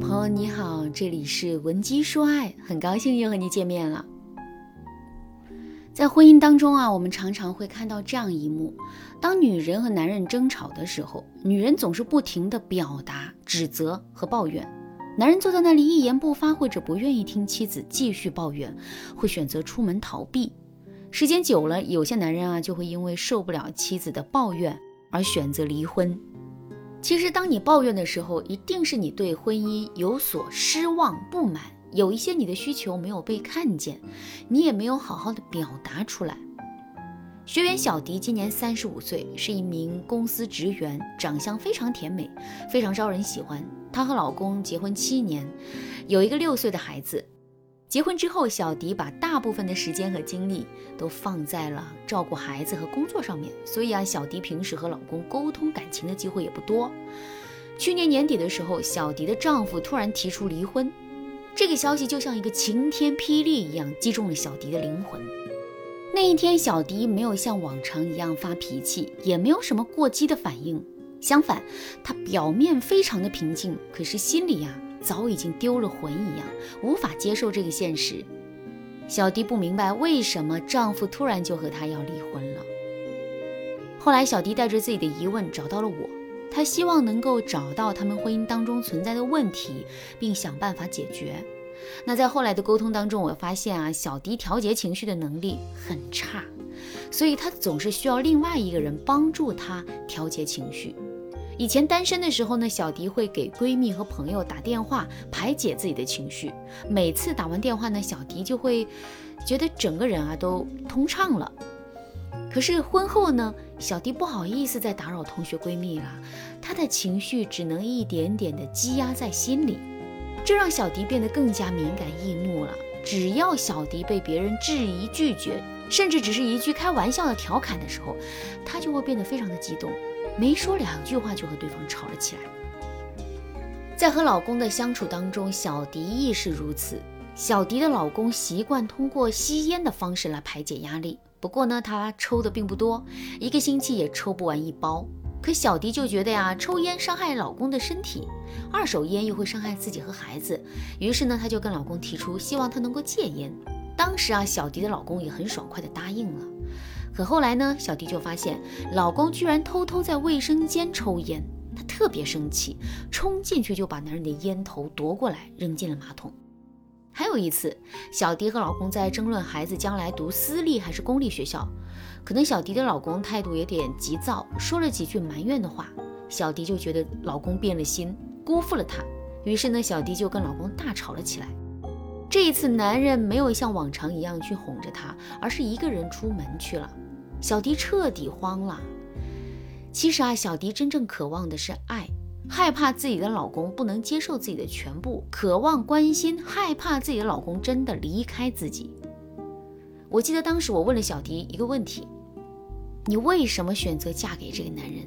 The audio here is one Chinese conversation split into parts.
朋友你好，这里是文姬说爱，很高兴又和你见面了。在婚姻当中啊，我们常常会看到这样一幕：当女人和男人争吵的时候，女人总是不停的表达指责和抱怨，男人坐在那里一言不发，或者不愿意听妻子继续抱怨，会选择出门逃避。时间久了，有些男人啊，就会因为受不了妻子的抱怨而选择离婚。其实，当你抱怨的时候，一定是你对婚姻有所失望、不满，有一些你的需求没有被看见，你也没有好好的表达出来。学员小迪今年三十五岁，是一名公司职员，长相非常甜美，非常招人喜欢。她和老公结婚七年，有一个六岁的孩子。结婚之后，小迪把大部分的时间和精力都放在了照顾孩子和工作上面，所以啊，小迪平时和老公沟通感情的机会也不多。去年年底的时候，小迪的丈夫突然提出离婚，这个消息就像一个晴天霹雳一样击中了小迪的灵魂。那一天，小迪没有像往常一样发脾气，也没有什么过激的反应，相反，她表面非常的平静，可是心里呀。早已经丢了魂一样，无法接受这个现实。小迪不明白为什么丈夫突然就和她要离婚了。后来，小迪带着自己的疑问找到了我，她希望能够找到他们婚姻当中存在的问题，并想办法解决。那在后来的沟通当中，我发现啊，小迪调节情绪的能力很差，所以她总是需要另外一个人帮助她调节情绪。以前单身的时候呢，小迪会给闺蜜和朋友打电话排解自己的情绪。每次打完电话呢，小迪就会觉得整个人啊都通畅了。可是婚后呢，小迪不好意思再打扰同学闺蜜了，她的情绪只能一点点的积压在心里，这让小迪变得更加敏感易怒了。只要小迪被别人质疑拒绝，甚至只是一句开玩笑的调侃的时候，她就会变得非常的激动。没说两句话就和对方吵了起来。在和老公的相处当中，小迪亦是如此。小迪的老公习惯通过吸烟的方式来排解压力，不过呢，他抽的并不多，一个星期也抽不完一包。可小迪就觉得呀，抽烟伤害老公的身体，二手烟又会伤害自己和孩子，于是呢，他就跟老公提出，希望他能够戒烟。当时啊，小迪的老公也很爽快的答应了。可后来呢，小迪就发现老公居然偷偷在卫生间抽烟，她特别生气，冲进去就把男人的烟头夺过来扔进了马桶。还有一次，小迪和老公在争论孩子将来读私立还是公立学校，可能小迪的老公态度有点急躁，说了几句埋怨的话，小迪就觉得老公变了心，辜负了她，于是呢，小迪就跟老公大吵了起来。这一次，男人没有像往常一样去哄着她，而是一个人出门去了。小迪彻底慌了。其实啊，小迪真正渴望的是爱，害怕自己的老公不能接受自己的全部，渴望关心，害怕自己的老公真的离开自己。我记得当时我问了小迪一个问题：你为什么选择嫁给这个男人？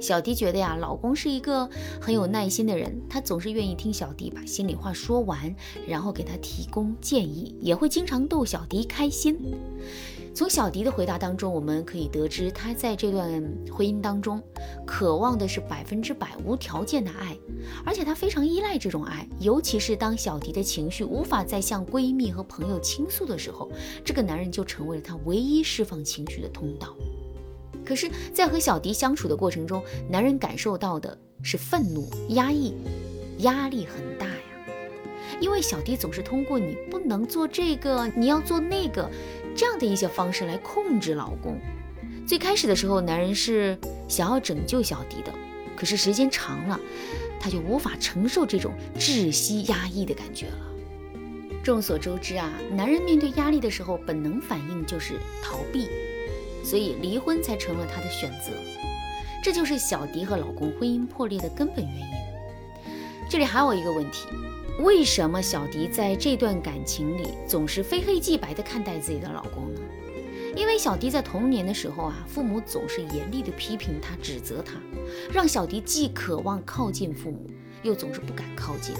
小迪觉得呀，老公是一个很有耐心的人，他总是愿意听小迪把心里话说完，然后给他提供建议，也会经常逗小迪开心。从小迪的回答当中，我们可以得知，他在这段婚姻当中，渴望的是百分之百无条件的爱，而且他非常依赖这种爱，尤其是当小迪的情绪无法再向闺蜜和朋友倾诉的时候，这个男人就成为了他唯一释放情绪的通道。可是，在和小迪相处的过程中，男人感受到的是愤怒、压抑、压力很大呀。因为小迪总是通过你不能做这个，你要做那个，这样的一些方式来控制老公。最开始的时候，男人是想要拯救小迪的，可是时间长了，他就无法承受这种窒息、压抑的感觉了。众所周知啊，男人面对压力的时候，本能反应就是逃避。所以离婚才成了他的选择，这就是小迪和老公婚姻破裂的根本原因。这里还有一个问题，为什么小迪在这段感情里总是非黑即白的看待自己的老公呢？因为小迪在童年的时候啊，父母总是严厉的批评他、指责他，让小迪既渴望靠近父母，又总是不敢靠近。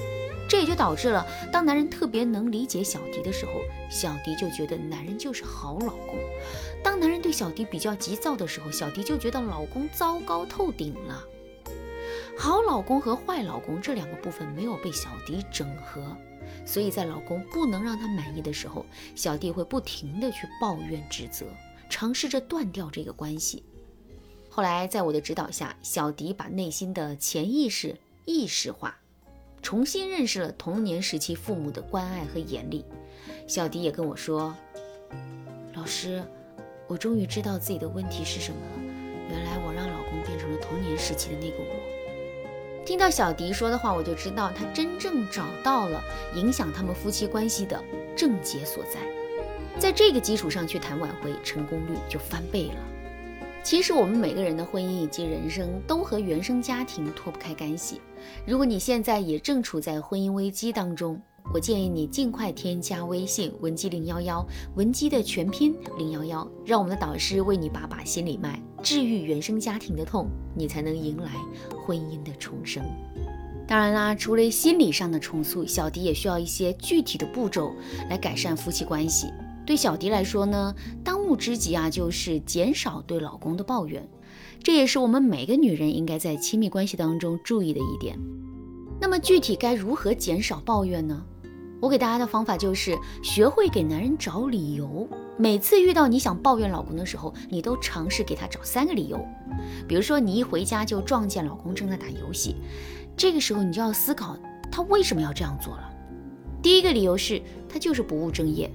这也就导致了，当男人特别能理解小迪的时候，小迪就觉得男人就是好老公；当男人对小迪比较急躁的时候，小迪就觉得老公糟糕透顶了。好老公和坏老公这两个部分没有被小迪整合，所以在老公不能让他满意的时候，小迪会不停的去抱怨指责，尝试着断掉这个关系。后来在我的指导下，小迪把内心的潜意识意识化，重新认识了童年时期父母的关爱和严厉。小迪也跟我说：“老师，我终于知道自己的问题是什么了。原来我让老公变成了童年时期的那个我。”听到小迪说的话，我就知道他真正找到了影响他们夫妻关系的症结所在。在这个基础上去谈挽回，成功率就翻倍了。其实我们每个人的婚姻以及人生都和原生家庭脱不开干系。如果你现在也正处在婚姻危机当中，我建议你尽快添加微信文姬零幺幺，文姬的全拼零幺幺，让我们的导师为你把把心里脉。治愈原生家庭的痛，你才能迎来婚姻的重生。当然啦，除了心理上的重塑，小迪也需要一些具体的步骤来改善夫妻关系。对小迪来说呢，当务之急啊，就是减少对老公的抱怨。这也是我们每个女人应该在亲密关系当中注意的一点。那么具体该如何减少抱怨呢？我给大家的方法就是学会给男人找理由。每次遇到你想抱怨老公的时候，你都尝试给他找三个理由。比如说，你一回家就撞见老公正在打游戏，这个时候你就要思考他为什么要这样做了。第一个理由是他就是不务正业，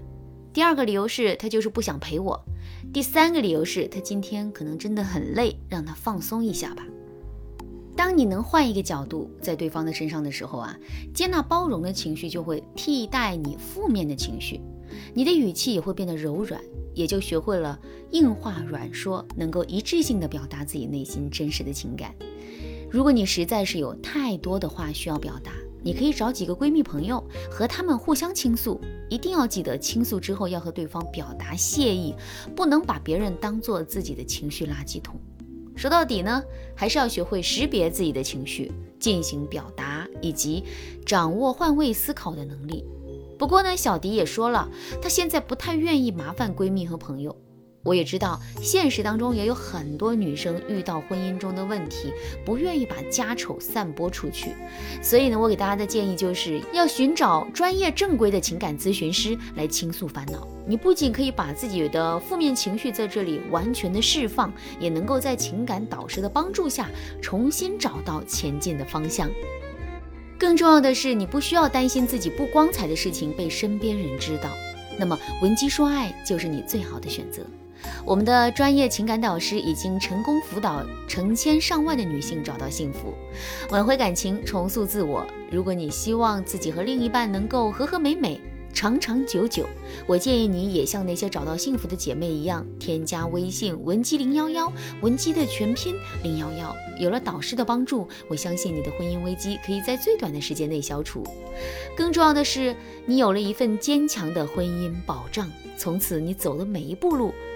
第二个理由是他就是不想陪我，第三个理由是他今天可能真的很累，让他放松一下吧。当你能换一个角度在对方的身上的时候啊，接纳包容的情绪就会替代你负面的情绪，你的语气也会变得柔软，也就学会了硬话软说，能够一致性的表达自己内心真实的情感。如果你实在是有太多的话需要表达，你可以找几个闺蜜朋友和她们互相倾诉，一定要记得倾诉之后要和对方表达谢意，不能把别人当做自己的情绪垃圾桶。说到底呢，还是要学会识别自己的情绪，进行表达，以及掌握换位思考的能力。不过呢，小迪也说了，她现在不太愿意麻烦闺蜜和朋友。我也知道，现实当中也有很多女生遇到婚姻中的问题，不愿意把家丑散播出去。所以呢，我给大家的建议就是要寻找专业正规的情感咨询师来倾诉烦恼。你不仅可以把自己的负面情绪在这里完全的释放，也能够在情感导师的帮助下重新找到前进的方向。更重要的是，你不需要担心自己不光彩的事情被身边人知道。那么，闻鸡说爱就是你最好的选择。我们的专业情感导师已经成功辅导成千上万的女性找到幸福，挽回感情，重塑自我。如果你希望自己和另一半能够和和美美、长长久久，我建议你也像那些找到幸福的姐妹一样，添加微信文姬零幺幺，文姬的全拼零幺幺。有了导师的帮助，我相信你的婚姻危机可以在最短的时间内消除。更重要的是，你有了一份坚强的婚姻保障，从此你走的每一步路。